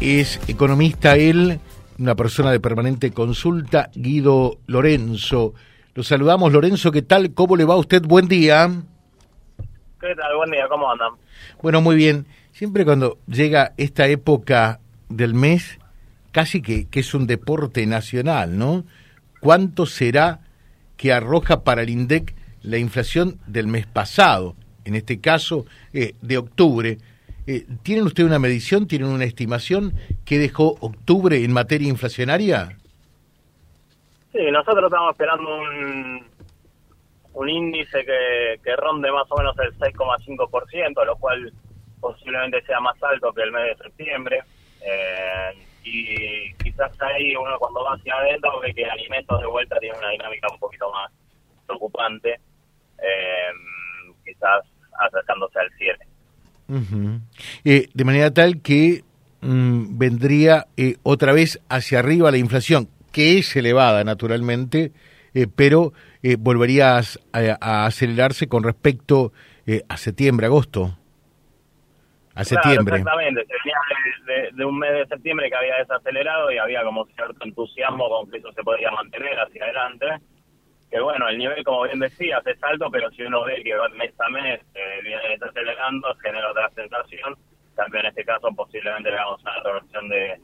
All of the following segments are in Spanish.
Es economista él, una persona de permanente consulta, Guido Lorenzo. Lo saludamos, Lorenzo, ¿qué tal? ¿Cómo le va a usted? Buen día. ¿Qué tal? Buen día, ¿cómo andan? Bueno, muy bien. Siempre cuando llega esta época del mes, casi que, que es un deporte nacional, ¿no? ¿Cuánto será que arroja para el INDEC la inflación del mes pasado? En este caso, eh, de octubre. Eh, ¿Tienen ustedes una medición, tienen una estimación que dejó octubre en materia inflacionaria? Sí, nosotros estamos esperando un, un índice que, que ronde más o menos el 6,5%, lo cual posiblemente sea más alto que el mes de septiembre. Eh, y quizás ahí uno cuando va hacia adentro ve que alimentos de vuelta tiene una dinámica un poquito más preocupante, eh, quizás acercándose al 7. Eh, de manera tal que mm, vendría eh, otra vez hacia arriba la inflación, que es elevada naturalmente, eh, pero eh, volvería a, a, acelerarse con respecto eh, a septiembre, agosto. A septiembre. Exactamente, de, de, de, un mes de septiembre que había desacelerado y había como cierto entusiasmo con que eso se podría mantener hacia adelante que bueno, el nivel, como bien decías, es alto, pero si uno ve que mes a mes eh, viene desacelerando, genera otra sensación. También en este caso posiblemente veamos una reversión de,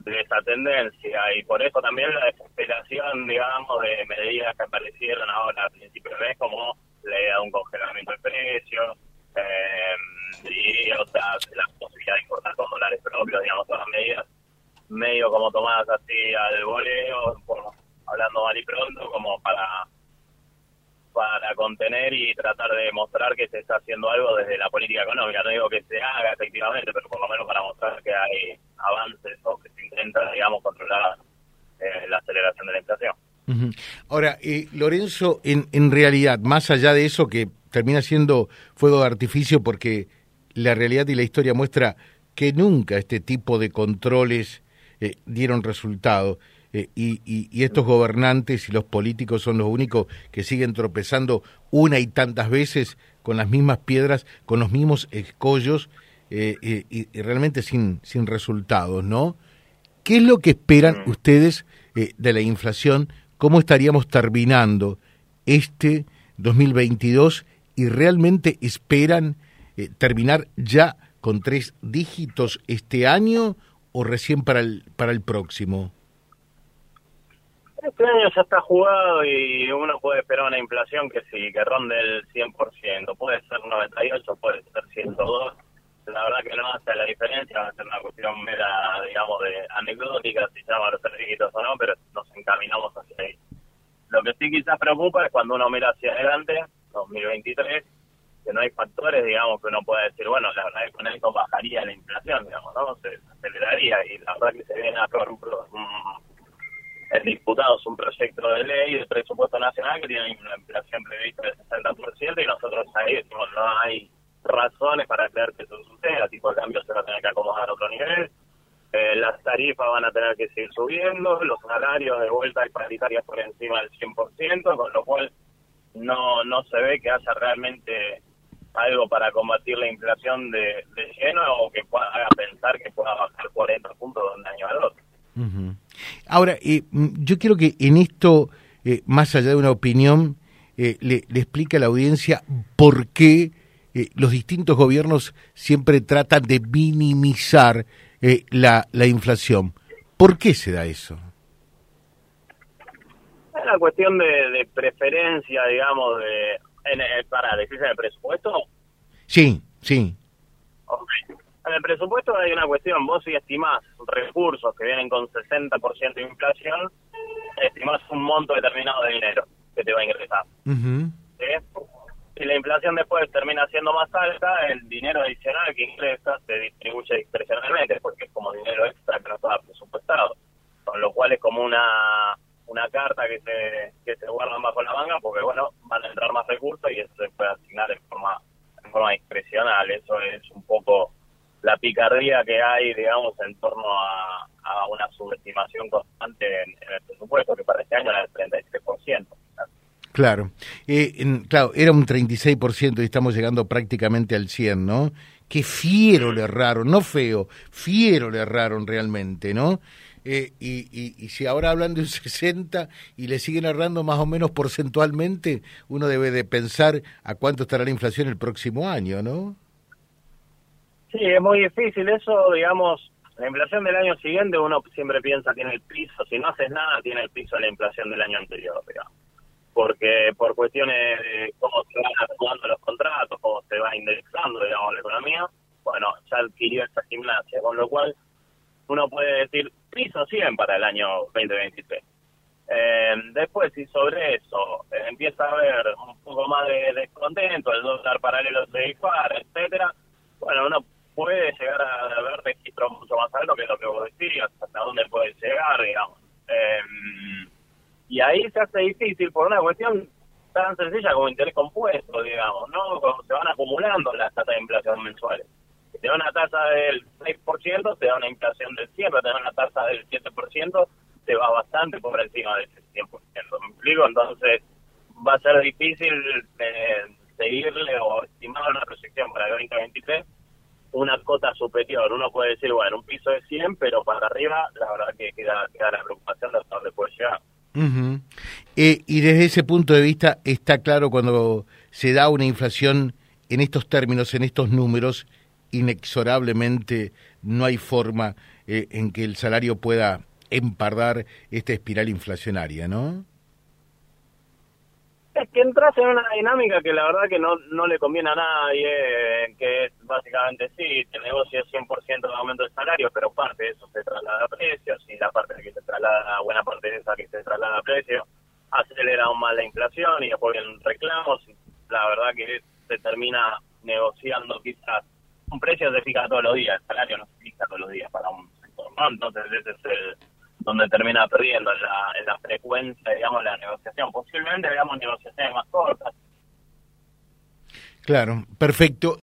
de esa tendencia y por eso también la desesperación, digamos, de medidas que aparecieron ahora al principio de mes, como la idea de un congelamiento de precios eh, y otras, la posibilidad de importar con dólares propios, digamos, todas medidas medio como tomadas así al voleo, hablando mal y pronto, como para para contener y tratar de mostrar que se está haciendo algo desde la política económica. No digo que se haga efectivamente, pero por lo menos para mostrar que hay avances o que se intenta, digamos, controlar eh, la aceleración de la inflación. Ahora, eh, Lorenzo, en, en realidad, más allá de eso que termina siendo fuego de artificio porque la realidad y la historia muestra que nunca este tipo de controles eh, dieron resultado. Eh, y, y, y, estos gobernantes y los políticos son los únicos que siguen tropezando una y tantas veces con las mismas piedras, con los mismos escollos eh, y, y, realmente sin, sin resultados, ¿no? ¿Qué es lo que esperan ustedes eh, de la inflación? ¿Cómo estaríamos terminando este 2022 y realmente esperan terminar ya con tres dígitos este año o recién para el, para el próximo? Este año ya está jugado y uno puede esperar una inflación que sí, que ronde el 100%. Puede ser 98, puede ser 102. La verdad que no hace la diferencia, va a ser una cuestión mera, digamos, de anecdótica, si llama los certificados o no, pero nos encaminamos hacia ahí. Lo que sí quizás preocupa es cuando uno mira hacia adelante, 2023, que no hay factores, digamos, que uno pueda decir, bueno, la verdad es que con esto bajaría la inflación, digamos, ¿no? Se aceleraría y la verdad que se viene a un, un el diputado es un proyecto de ley de presupuesto nacional que tiene una inflación prevista del 60% y nosotros ahí decimos no hay razones para creer que eso suceda, tipo de cambio se va a tener que acomodar a otro nivel, eh, las tarifas van a tener que seguir subiendo, los salarios de vuelta y paritarias por encima del 100%, con lo cual no no se ve que haya realmente algo para combatir la inflación de, lleno o que pueda, haga pensar que pueda bajar 40 puntos de un año al otro. Ahora, eh, yo quiero que en esto, eh, más allá de una opinión, eh, le, le, explique a la audiencia por qué eh, los distintos gobiernos siempre tratan de minimizar eh, la, la inflación. ¿Por qué se da eso? Es una cuestión de, de preferencia, digamos, de en para decirse el presupuesto. Sí, sí. Okay. En el presupuesto hay una cuestión, vos si estimás recursos que vienen con 60% de inflación, estimás un monto determinado de dinero que te va a ingresar. Uh -huh. ¿Sí? Si la inflación después termina siendo más alta, el dinero adicional que ingresa se distribuye discrecionalmente, porque es como dinero extra que no estaba presupuestado. Con lo cual es como una una carta que se, que se guardan bajo la manga, porque bueno, van a entrar más recursos y eso se puede asignar en forma, en forma discrecional. Eso es un poco la picardía que hay, digamos, en torno a, a una subestimación constante en, en, el presupuesto, que para este año era del 33%. Claro, eh, en, claro, era un 36% y estamos llegando prácticamente al 100, ¿no? que fiero le erraron, no feo, fiero le erraron realmente, ¿no? Eh, y, y, si ahora hablan de un 60 y le siguen errando más o menos porcentualmente, uno debe de pensar a cuánto estará la inflación el próximo año, ¿no? Sí, es muy difícil eso, digamos, la inflación del año siguiente uno siempre piensa tiene el piso, si no haces nada tiene el piso de la inflación del año anterior, digamos. Porque por cuestiones de cómo se van actuando los contratos, cómo se va indexando, digamos, la economía, bueno, ya adquirió esa gimnasia, con lo cual uno puede decir piso 100 para el año 2023. Eh, después, si sobre eso eh, empieza a haber un poco más de descontento, el dólar paralelo se dispara, etcétera, bueno, uno puede llegar a ver registros mucho más altos que lo que vos decías, hasta dónde puede llegar, digamos. Eh, y ahí se hace difícil por una cuestión tan sencilla como interés compuesto, digamos, ¿no? Cuando se van acumulando las tasas de inflación mensuales. Si te da una tasa del 6%, te da una inflación del 100%, te da una tasa del 7%, te va bastante por encima de ese 100%. ¿Me explico? Entonces, va a ser difícil eh, seguirle o estimar una proyección para el 2023 una cota superior. Uno puede decir, bueno, un piso de 100, pero para arriba, la verdad que queda, queda la preocupación de Eh, y desde ese punto de vista, está claro cuando se da una inflación en estos términos, en estos números, inexorablemente no hay forma eh, en que el salario pueda empardar esta espiral inflacionaria, ¿no? Es que entras en una dinámica que la verdad que no, no le conviene a nadie, que es básicamente sí, te negocia 100% de aumento de salario, pero parte de eso se traslada a precios y la parte de que se traslada, buena parte de esa que se traslada a precios, acelera aún más la inflación y después vienen reclamos y la verdad que se termina negociando quizás un precio se fija todos los días, el salario no se fija todos los días para un sector, ¿no? Entonces ese es el donde termina perdiendo en la, la frecuencia, digamos, la negociación. Posiblemente veamos negociaciones más cortas. Claro, perfecto.